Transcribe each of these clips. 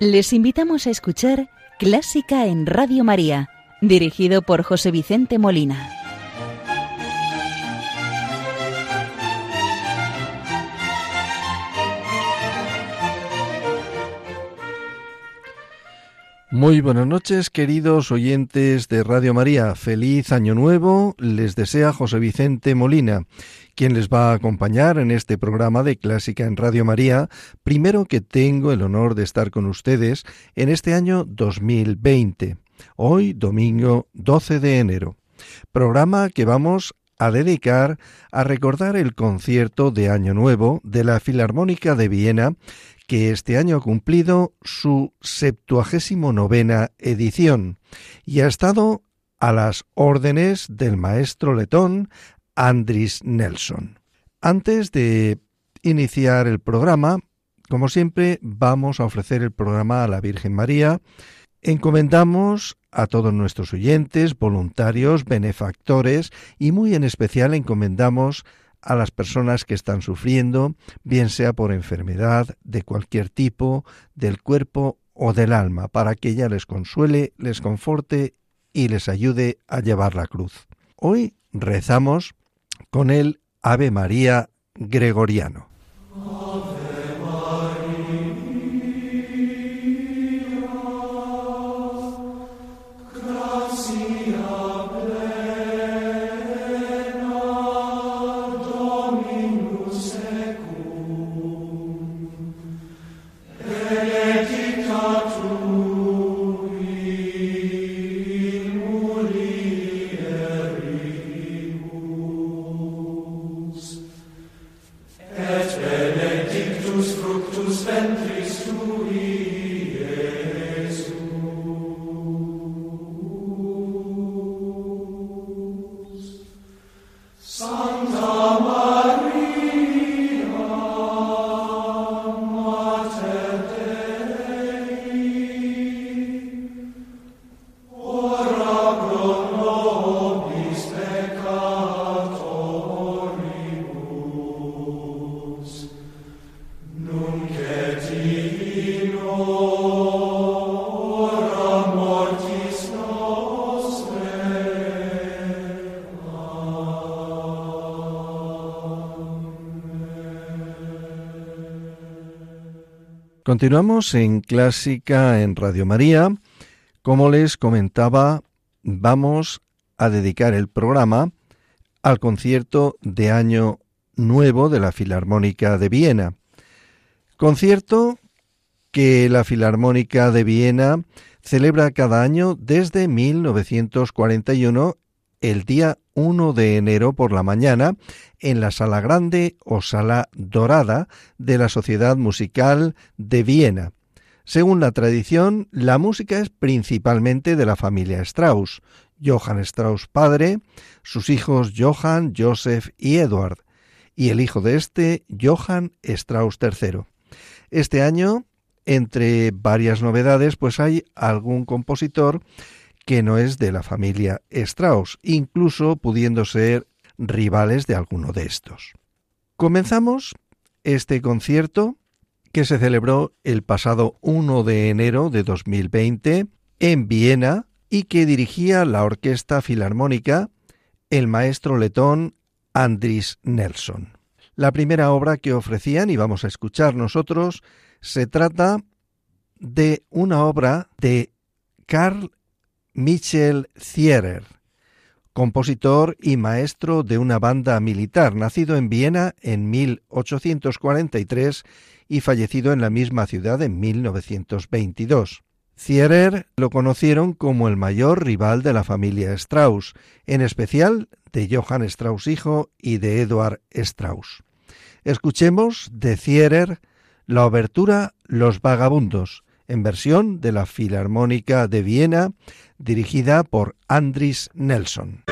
Les invitamos a escuchar Clásica en Radio María, dirigido por José Vicente Molina. Muy buenas noches, queridos oyentes de Radio María. Feliz año nuevo. Les desea José Vicente Molina quien les va a acompañar en este programa de Clásica en Radio María, primero que tengo el honor de estar con ustedes en este año 2020, hoy domingo 12 de enero, programa que vamos a dedicar a recordar el concierto de Año Nuevo de la Filarmónica de Viena, que este año ha cumplido su septuagésimo novena edición y ha estado a las órdenes del maestro letón Andris Nelson. Antes de iniciar el programa, como siempre, vamos a ofrecer el programa a la Virgen María. Encomendamos a todos nuestros oyentes, voluntarios, benefactores y muy en especial encomendamos a las personas que están sufriendo, bien sea por enfermedad de cualquier tipo, del cuerpo o del alma, para que ella les consuele, les conforte y les ayude a llevar la cruz. Hoy rezamos con el Ave María gregoriano. Continuamos en Clásica en Radio María. Como les comentaba, vamos a dedicar el programa al concierto de Año Nuevo de la Filarmónica de Viena. Concierto que la Filarmónica de Viena celebra cada año desde 1941 el día 1 de enero por la mañana en la Sala Grande o Sala Dorada de la Sociedad Musical de Viena. Según la tradición, la música es principalmente de la familia Strauss, Johann Strauss padre, sus hijos Johann, Joseph y Edward, y el hijo de este, Johann Strauss III. Este año, entre varias novedades, pues hay algún compositor que no es de la familia Strauss, incluso pudiendo ser rivales de alguno de estos. Comenzamos este concierto que se celebró el pasado 1 de enero de 2020 en Viena y que dirigía la Orquesta Filarmónica el maestro letón Andris Nelson. La primera obra que ofrecían y vamos a escuchar nosotros se trata de una obra de Karl Michel Thierer, compositor y maestro de una banda militar, nacido en Viena en 1843 y fallecido en la misma ciudad en 1922. Thierer lo conocieron como el mayor rival de la familia Strauss, en especial de Johann Strauss hijo y de Eduard Strauss. Escuchemos de Thierer la obertura Los Vagabundos, en versión de la Filarmónica de Viena, dirigida por Andris Nelson.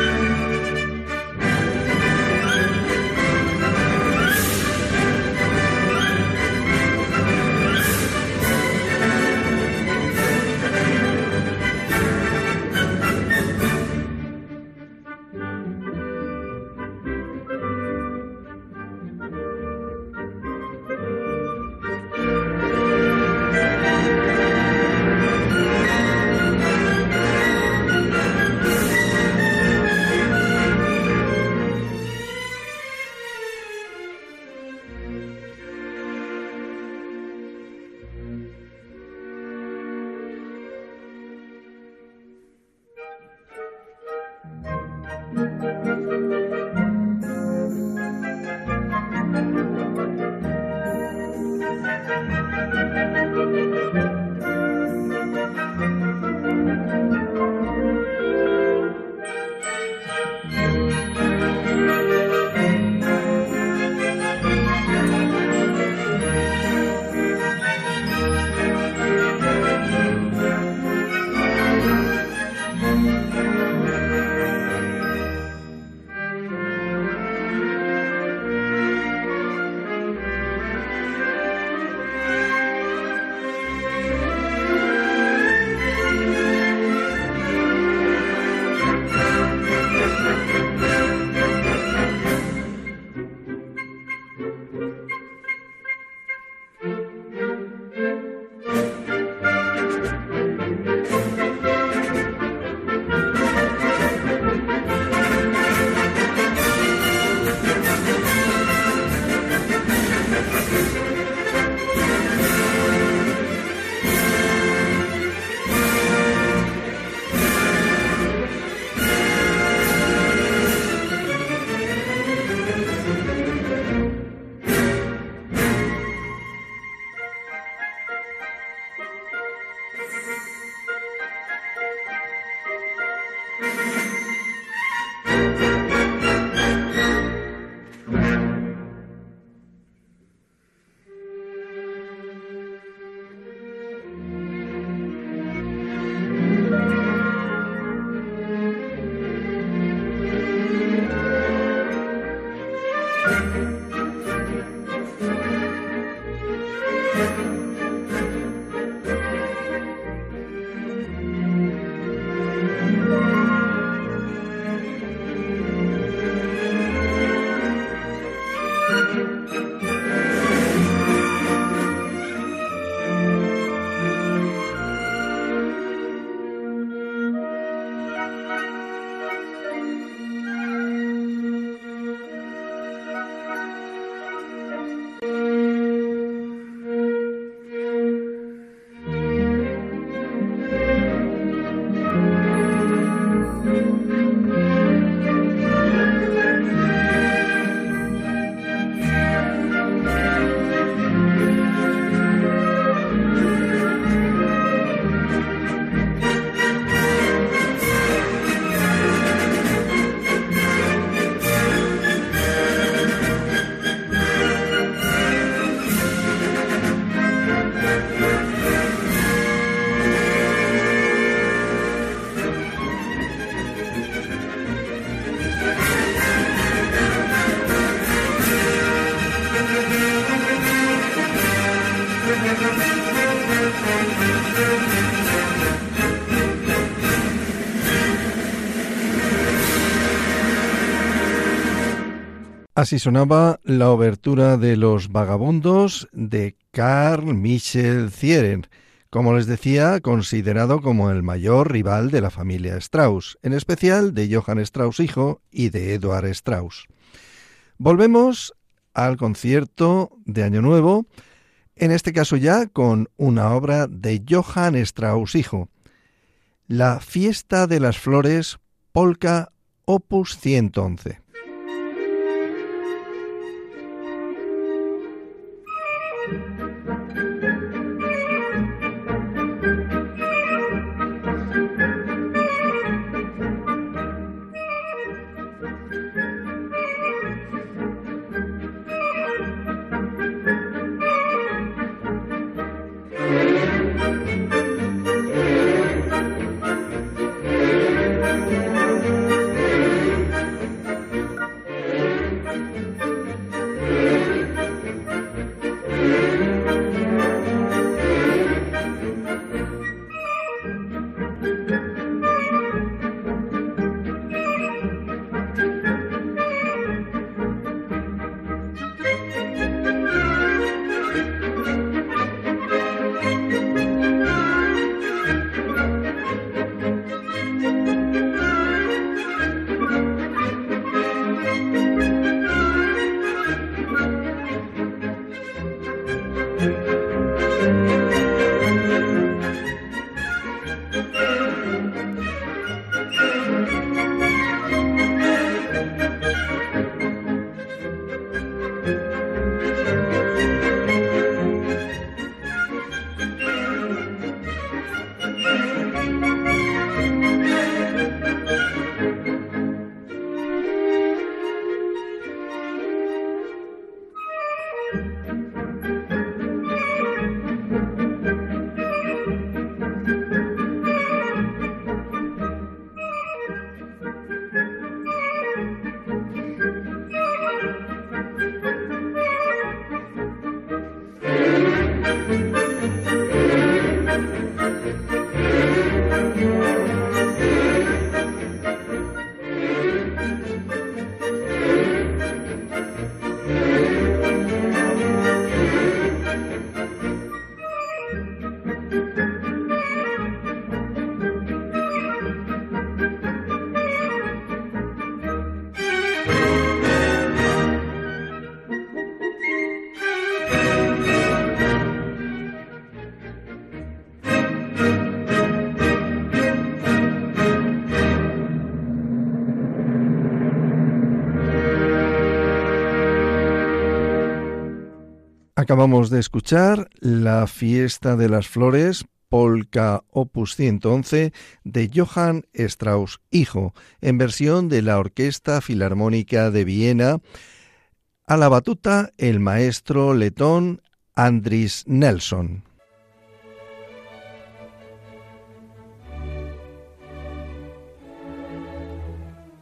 Así sonaba la obertura de Los Vagabundos de Carl Michel Zieren, como les decía, considerado como el mayor rival de la familia Strauss, en especial de Johann Strauss hijo y de Eduard Strauss. Volvemos al concierto de Año Nuevo, en este caso ya con una obra de Johann Strauss hijo, La Fiesta de las Flores, Polka, opus 111. Acabamos de escuchar La fiesta de las flores, Polka Opus 111 de Johann Strauss hijo, en versión de la Orquesta Filarmónica de Viena, a la batuta el maestro letón Andris Nelson.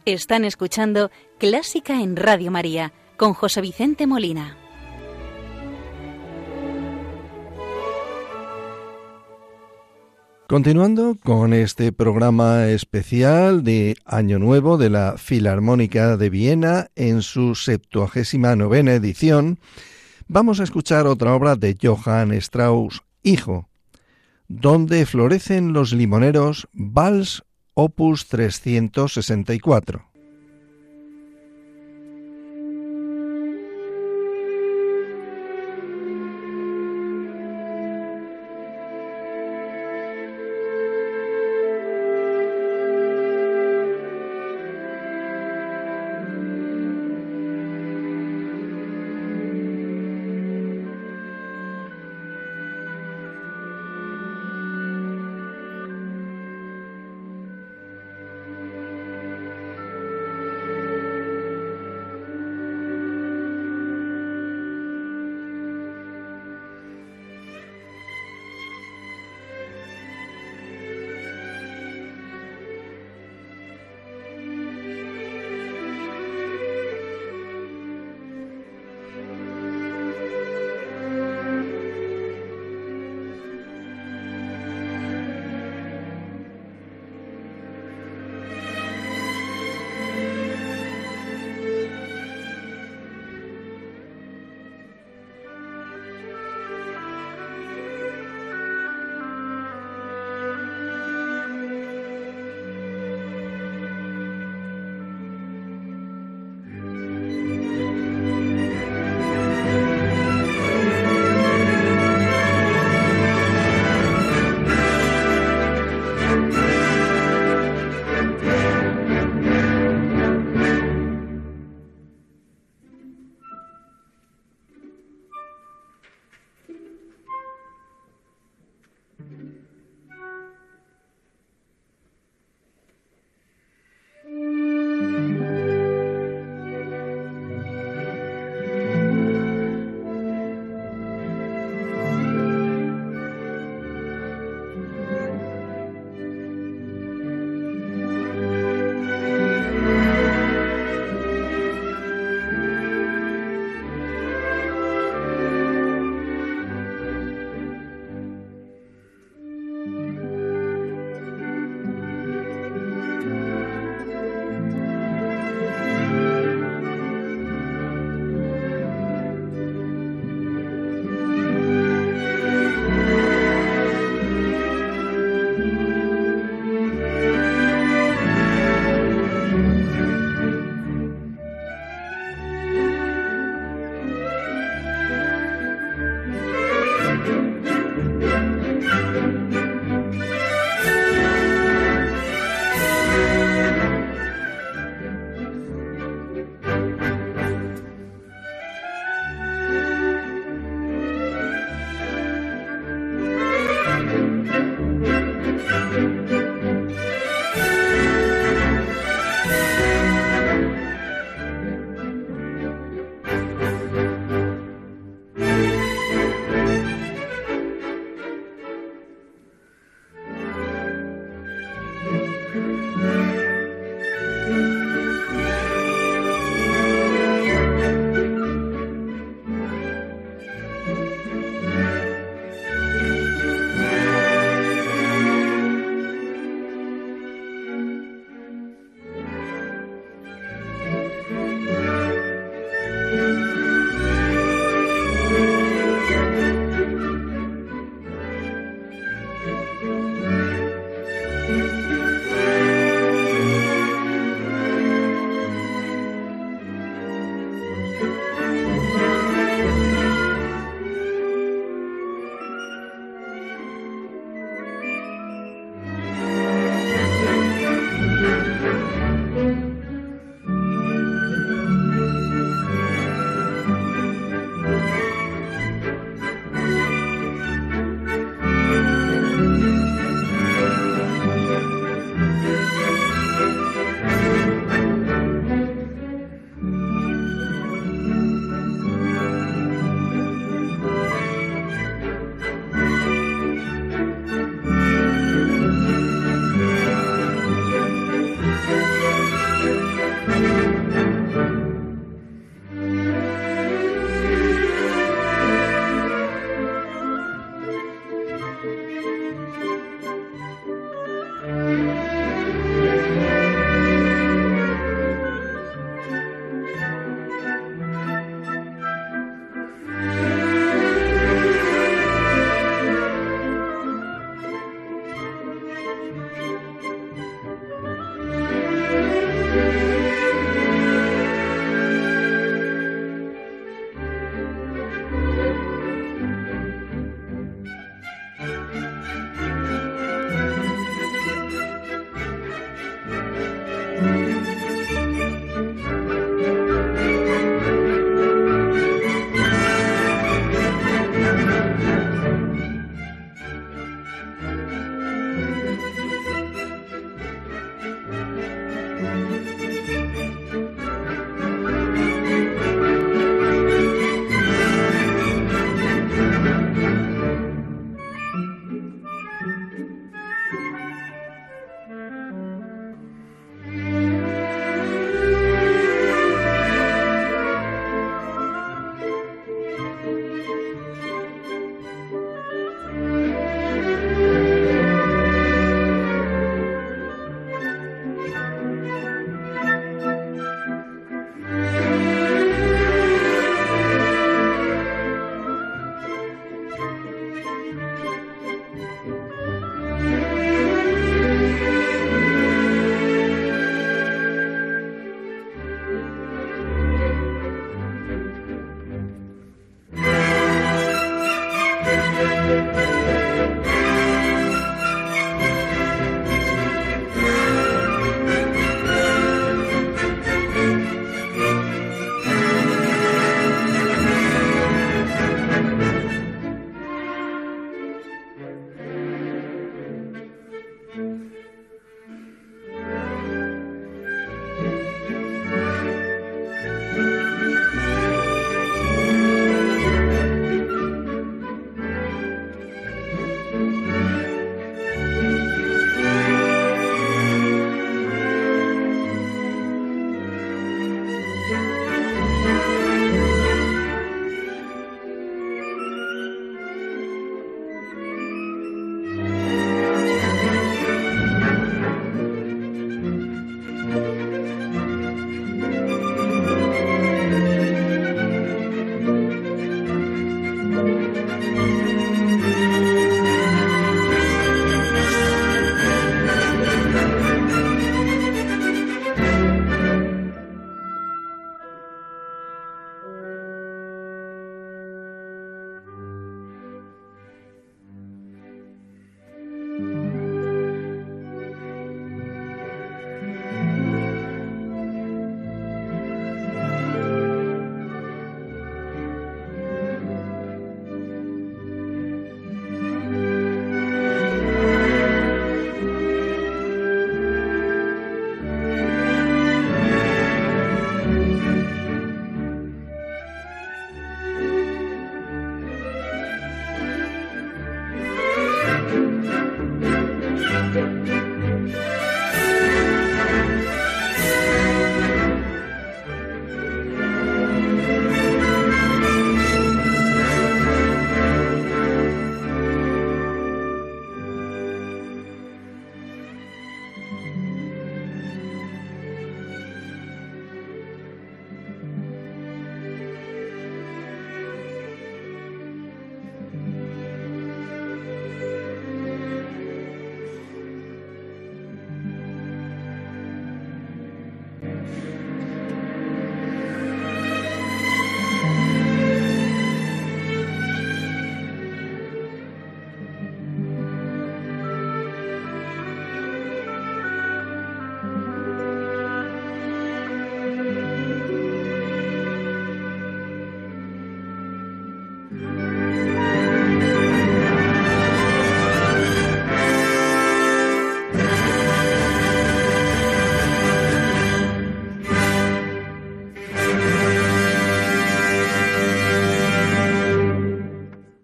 Están escuchando Clásica en Radio María con José Vicente Molina. Continuando con este programa especial de Año Nuevo de la Filarmónica de Viena en su septuagésima novena edición, vamos a escuchar otra obra de Johann Strauss, hijo, donde florecen los limoneros, Vals Opus 364.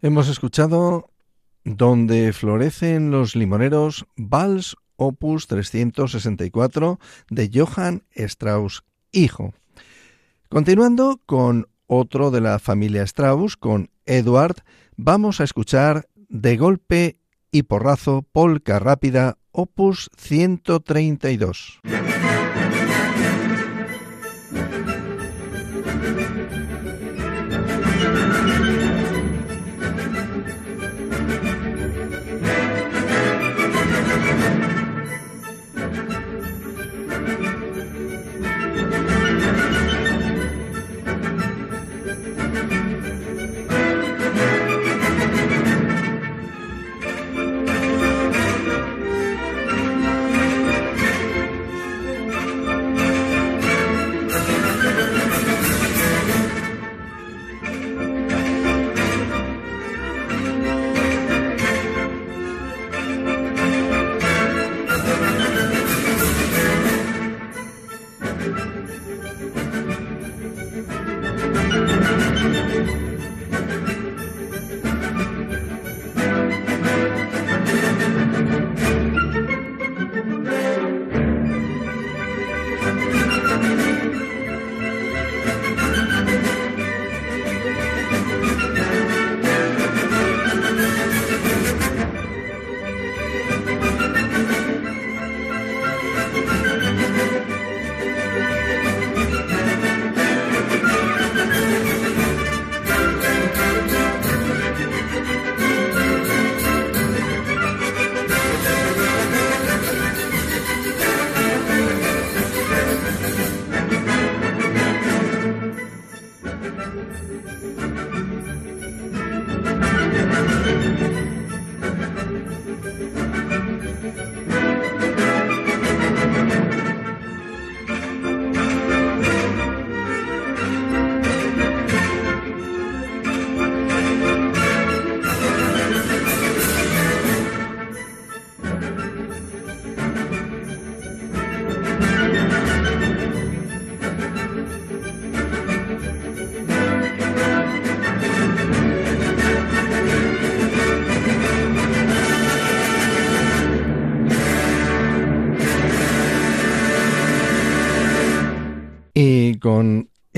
Hemos escuchado Donde florecen los limoneros, Vals Opus 364 de Johann Strauss, hijo. Continuando con otro de la familia Strauss, con Eduard, vamos a escuchar De golpe y porrazo Polka Rápida Opus 132.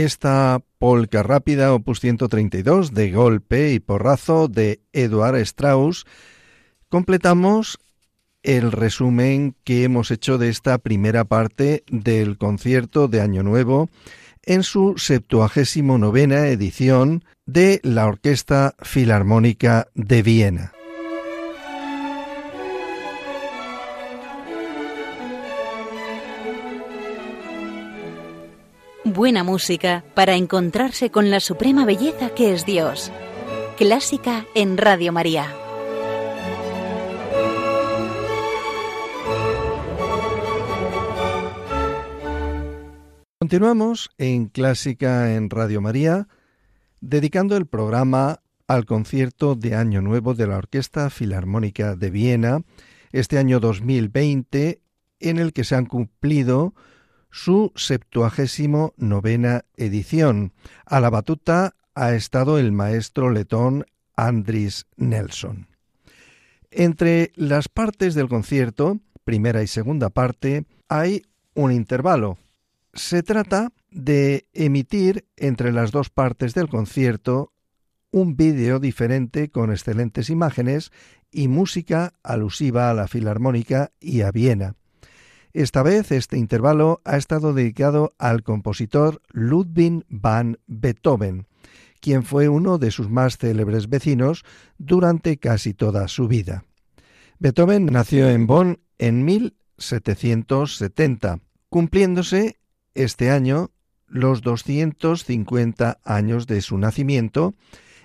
Esta polca rápida opus 132 de golpe y porrazo de Eduard Strauss, completamos el resumen que hemos hecho de esta primera parte del concierto de Año Nuevo en su septuagésimo novena edición de la Orquesta Filarmónica de Viena. Buena música para encontrarse con la suprema belleza que es Dios. Clásica en Radio María. Continuamos en Clásica en Radio María, dedicando el programa al concierto de Año Nuevo de la Orquesta Filarmónica de Viena, este año 2020, en el que se han cumplido su septuagésimo novena edición. A la batuta ha estado el maestro letón Andris Nelson. Entre las partes del concierto, primera y segunda parte, hay un intervalo. Se trata de emitir entre las dos partes del concierto un vídeo diferente con excelentes imágenes y música alusiva a la Filarmónica y a Viena. Esta vez este intervalo ha estado dedicado al compositor Ludwig van Beethoven, quien fue uno de sus más célebres vecinos durante casi toda su vida. Beethoven nació en Bonn en 1770, cumpliéndose este año los 250 años de su nacimiento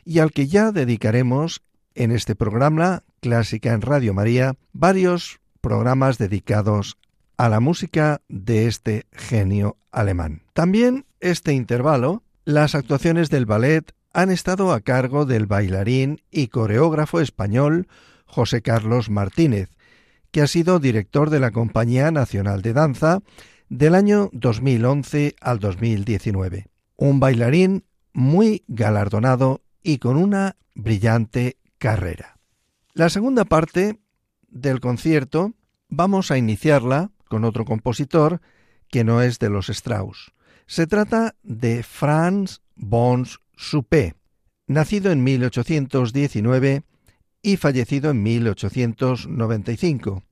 y al que ya dedicaremos en este programa Clásica en Radio María varios programas dedicados a la música de este genio alemán. También este intervalo, las actuaciones del ballet han estado a cargo del bailarín y coreógrafo español José Carlos Martínez, que ha sido director de la Compañía Nacional de Danza del año 2011 al 2019. Un bailarín muy galardonado y con una brillante carrera. La segunda parte del concierto vamos a iniciarla con otro compositor que no es de los Strauss. Se trata de Franz Bons Suppé, nacido en 1819 y fallecido en 1895.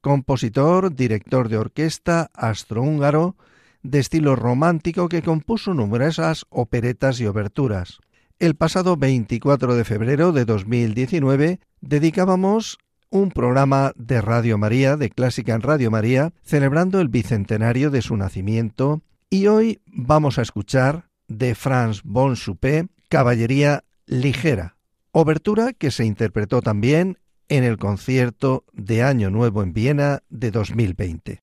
Compositor, director de orquesta astrohúngaro de estilo romántico que compuso numerosas operetas y oberturas. El pasado 24 de febrero de 2019 dedicábamos un programa de Radio María, de Clásica en Radio María, celebrando el bicentenario de su nacimiento, y hoy vamos a escuchar de Franz von Suppé, Caballería Ligera, obertura que se interpretó también en el concierto de Año Nuevo en Viena de 2020.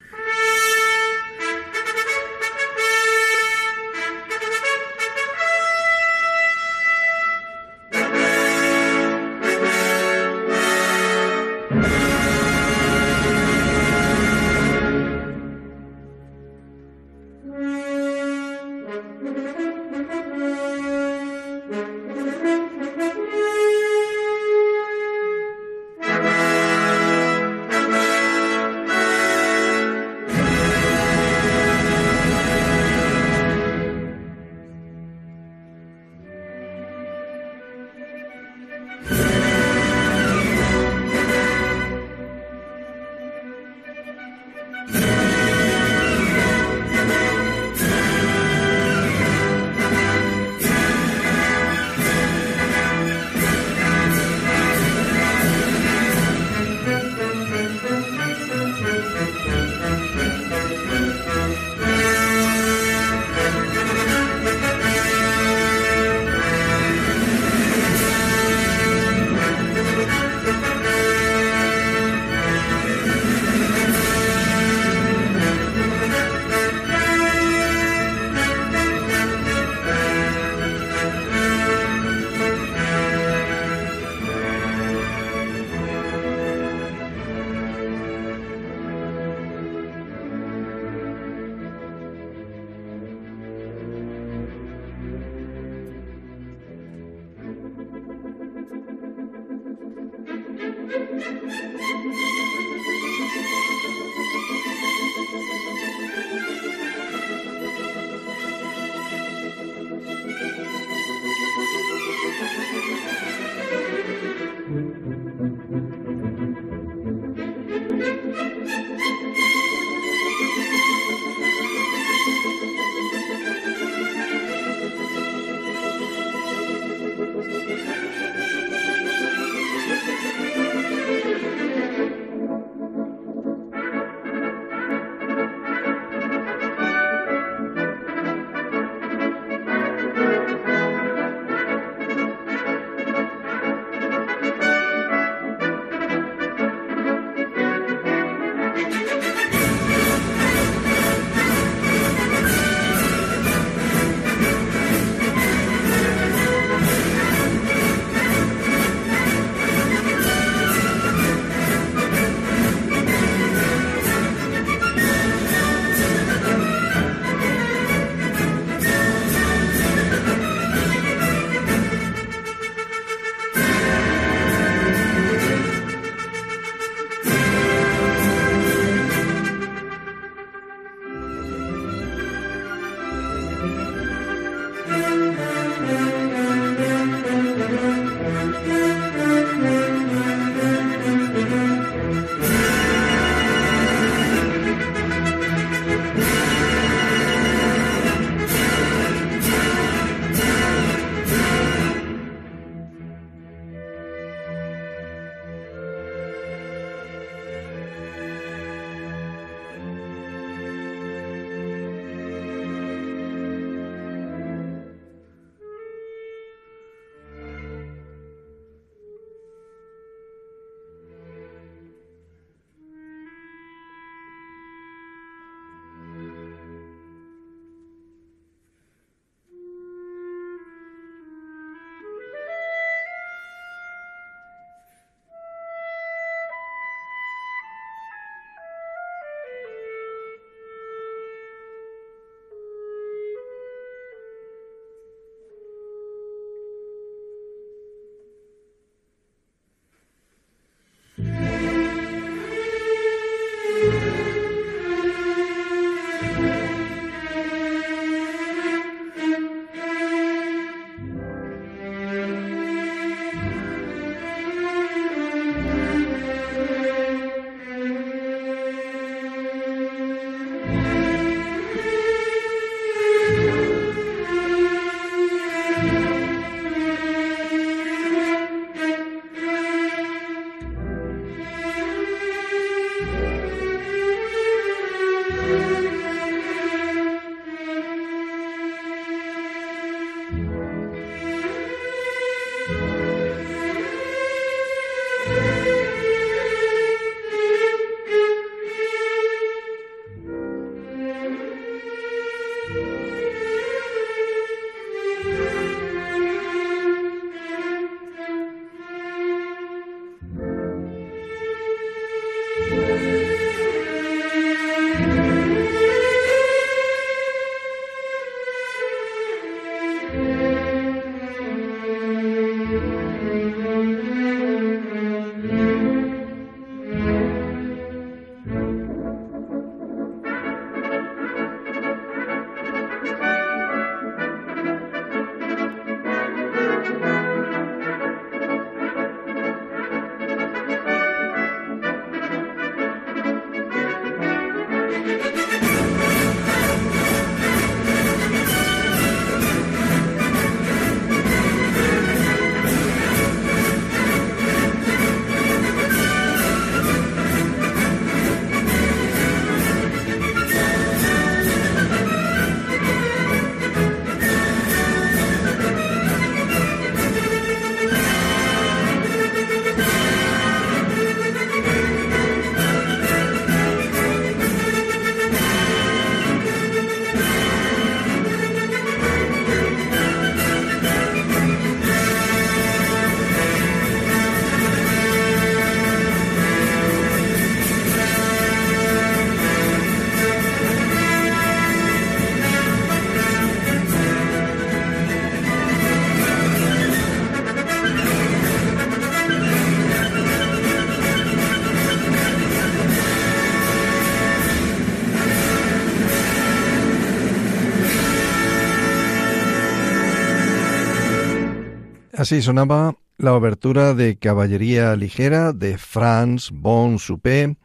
Así sonaba la obertura de Caballería Ligera de Franz von Suppé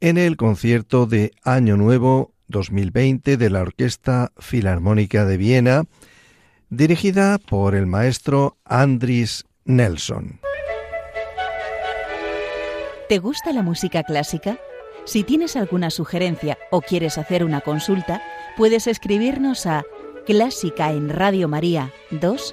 en el concierto de Año Nuevo 2020 de la Orquesta Filarmónica de Viena, dirigida por el maestro Andris Nelson. ¿Te gusta la música clásica? Si tienes alguna sugerencia o quieres hacer una consulta, puedes escribirnos a clásica en Radio María 2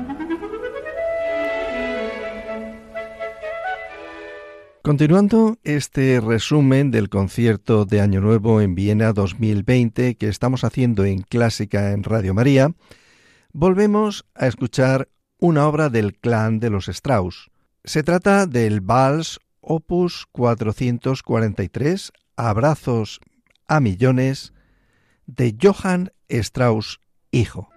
Continuando este resumen del concierto de Año Nuevo en Viena 2020 que estamos haciendo en Clásica en Radio María, volvemos a escuchar una obra del clan de los Strauss. Se trata del Vals Opus 443, Abrazos a Millones, de Johann Strauss, hijo.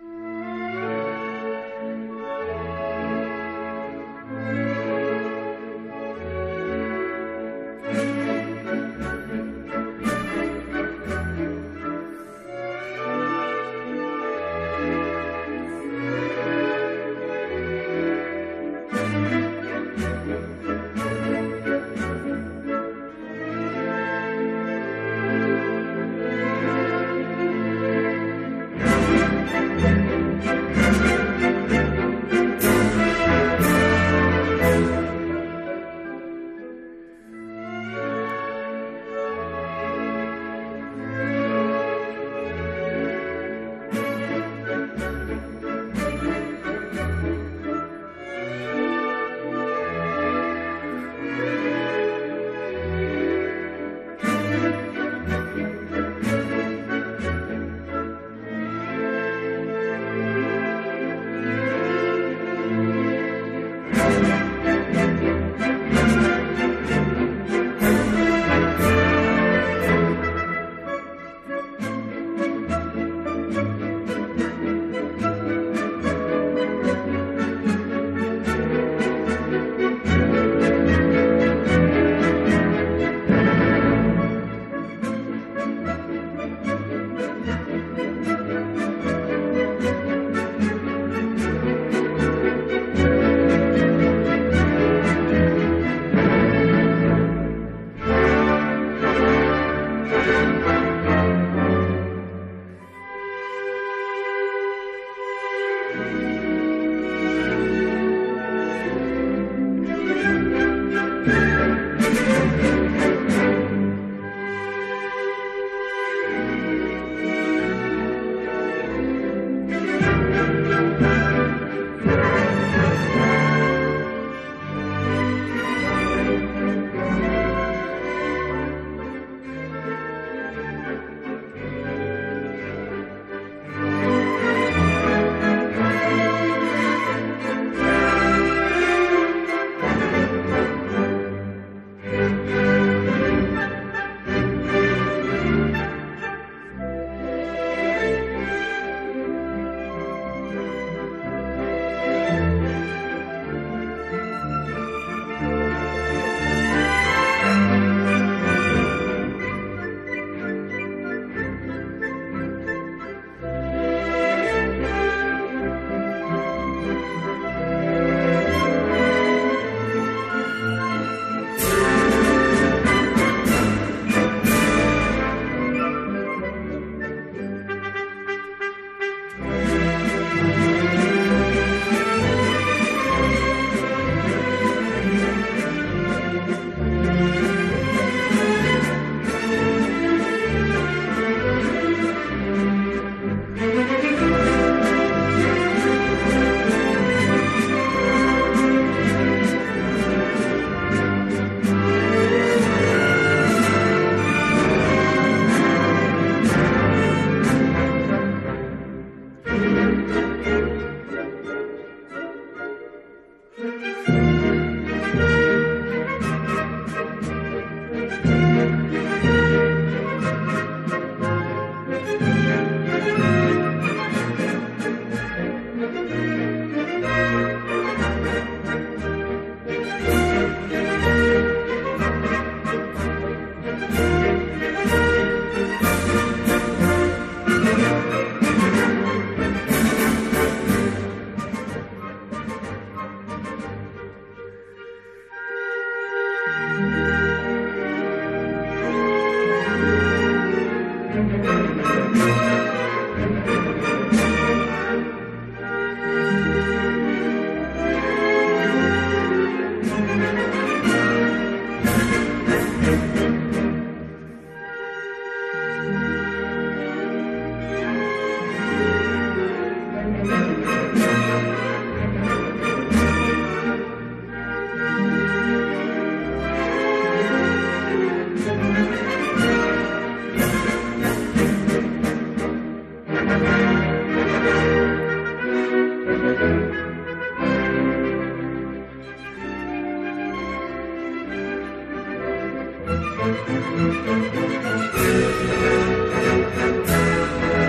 Thank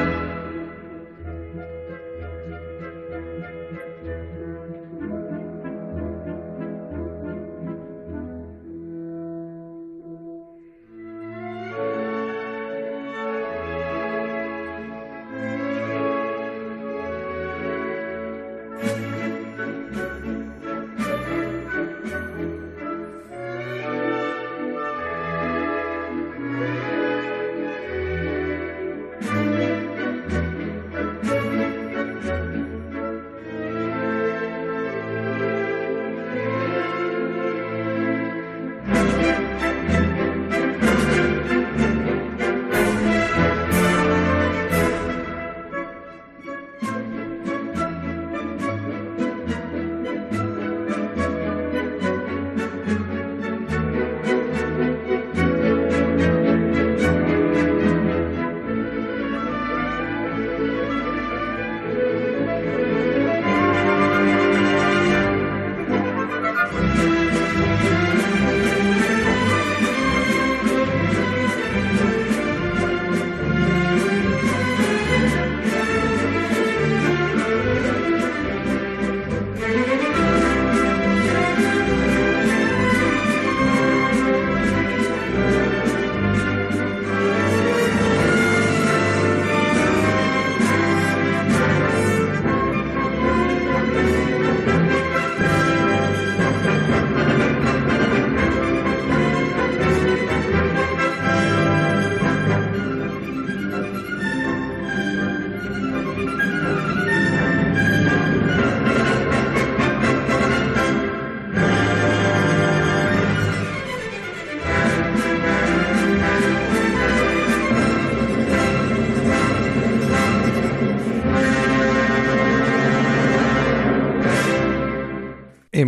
you.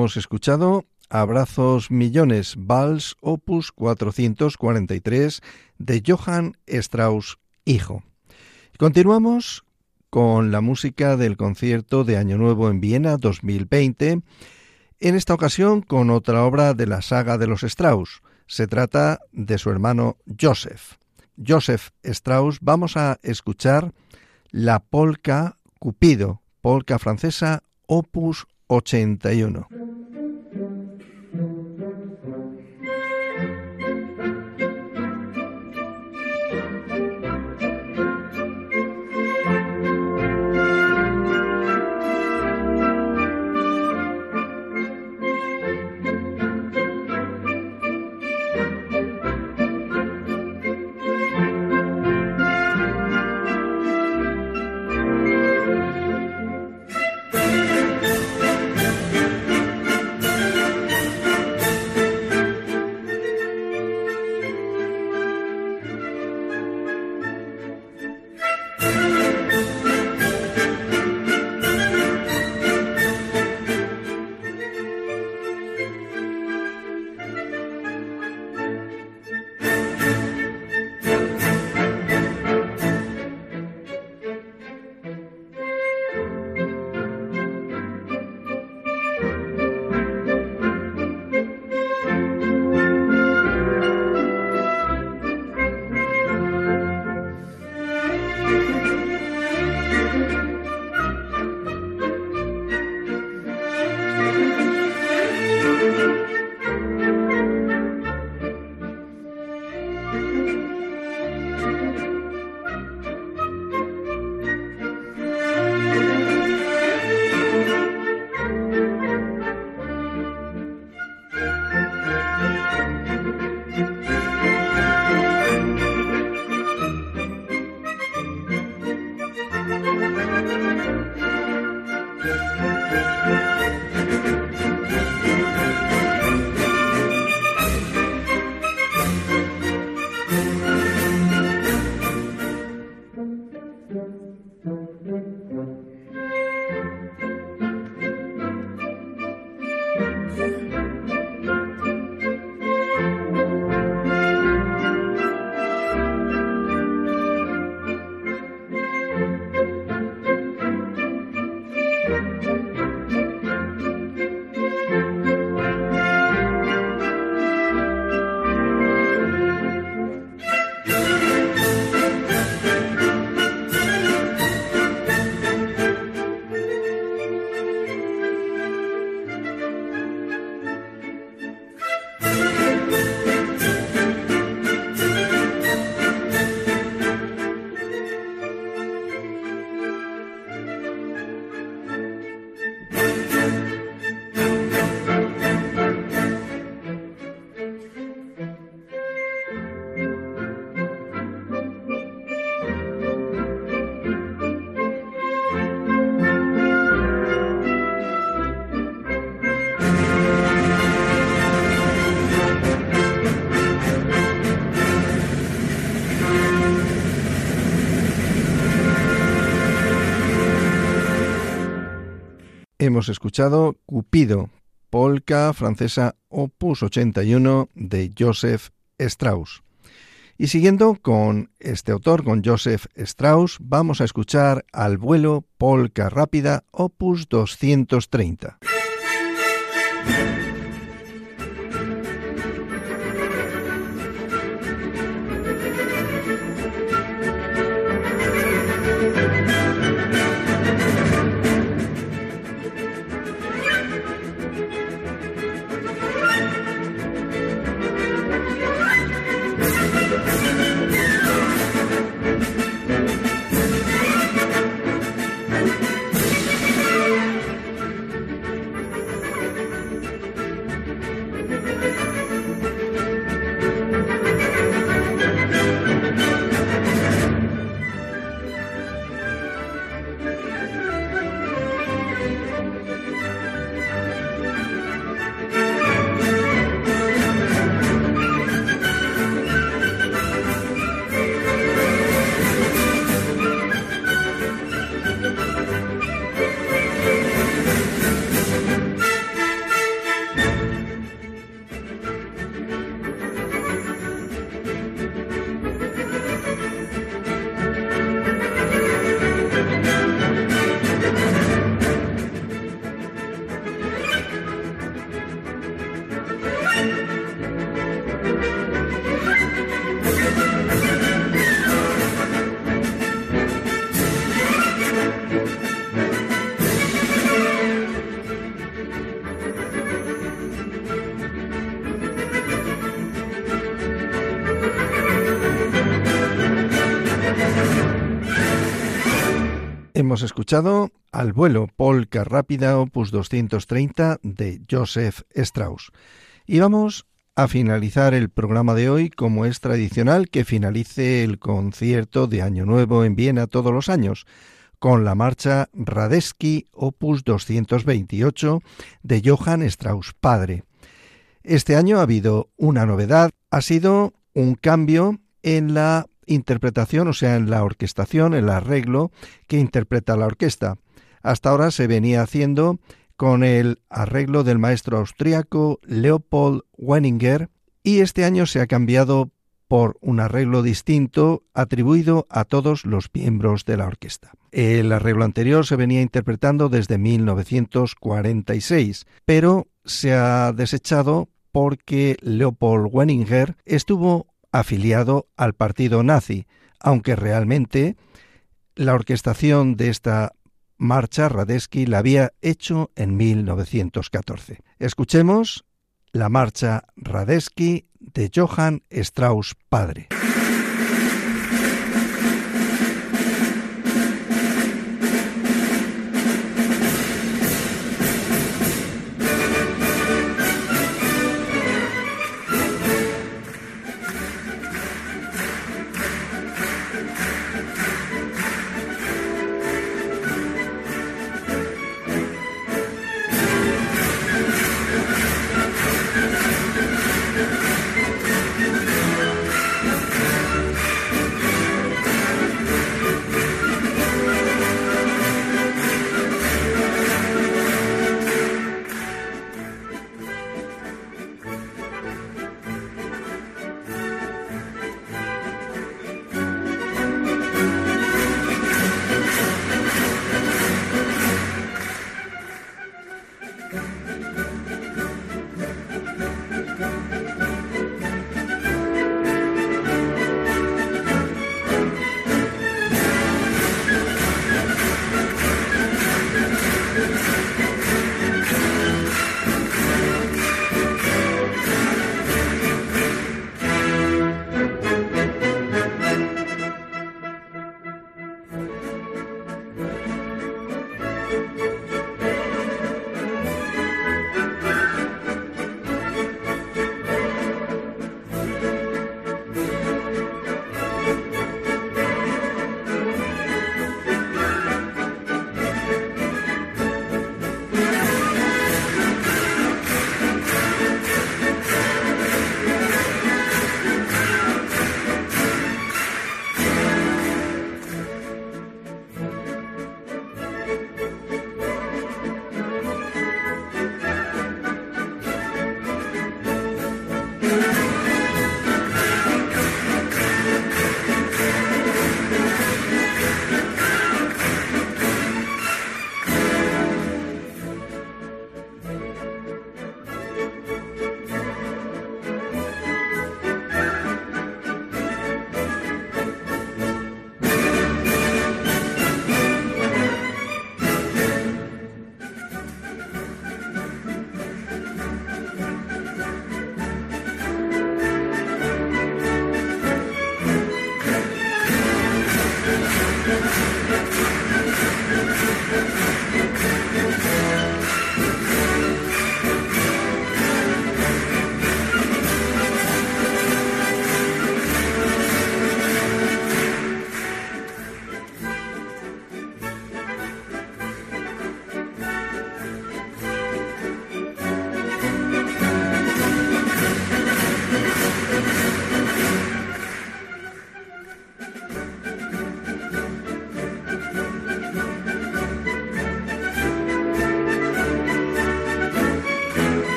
Hemos escuchado Abrazos Millones, Vals Opus 443 de Johann Strauss, hijo. Continuamos con la música del concierto de Año Nuevo en Viena 2020, en esta ocasión con otra obra de la saga de los Strauss. Se trata de su hermano Joseph. Joseph Strauss, vamos a escuchar la polka Cupido, polka francesa opus 81. Hemos escuchado Cupido, polka francesa opus 81 de Joseph Strauss. Y siguiendo con este autor, con Joseph Strauss, vamos a escuchar Al vuelo polka rápida opus 230. Hemos escuchado Al vuelo, Polka Rápida, opus 230 de Joseph Strauss. Y vamos a finalizar el programa de hoy, como es tradicional que finalice el concierto de Año Nuevo en Viena todos los años, con la marcha Radetzky opus 228 de Johann Strauss padre. Este año ha habido una novedad, ha sido un cambio en la interpretación, o sea, en la orquestación, el arreglo que interpreta la orquesta. Hasta ahora se venía haciendo con el arreglo del maestro austriaco Leopold Wenninger y este año se ha cambiado por un arreglo distinto atribuido a todos los miembros de la orquesta. El arreglo anterior se venía interpretando desde 1946, pero se ha desechado porque Leopold Wenninger estuvo afiliado al partido nazi, aunque realmente la orquestación de esta marcha Radetzky la había hecho en 1914. Escuchemos la marcha Radetzky de Johann Strauss padre.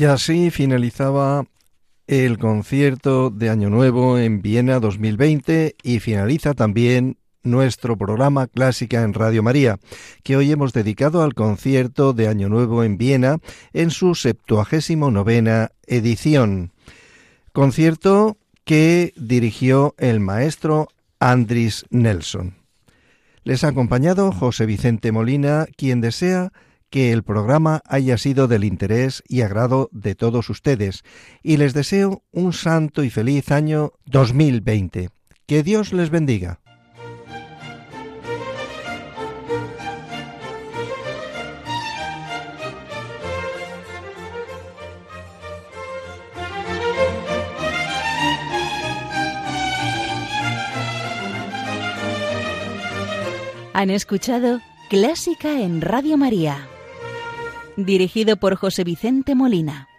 Y así finalizaba el concierto de Año Nuevo en Viena 2020 y finaliza también nuestro programa Clásica en Radio María, que hoy hemos dedicado al concierto de Año Nuevo en Viena en su 79 edición. Concierto que dirigió el maestro Andris Nelson. Les ha acompañado José Vicente Molina, quien desea que el programa haya sido del interés y agrado de todos ustedes y les deseo un santo y feliz año 2020. Que Dios les bendiga. Han escuchado Clásica en Radio María, dirigido por José Vicente Molina.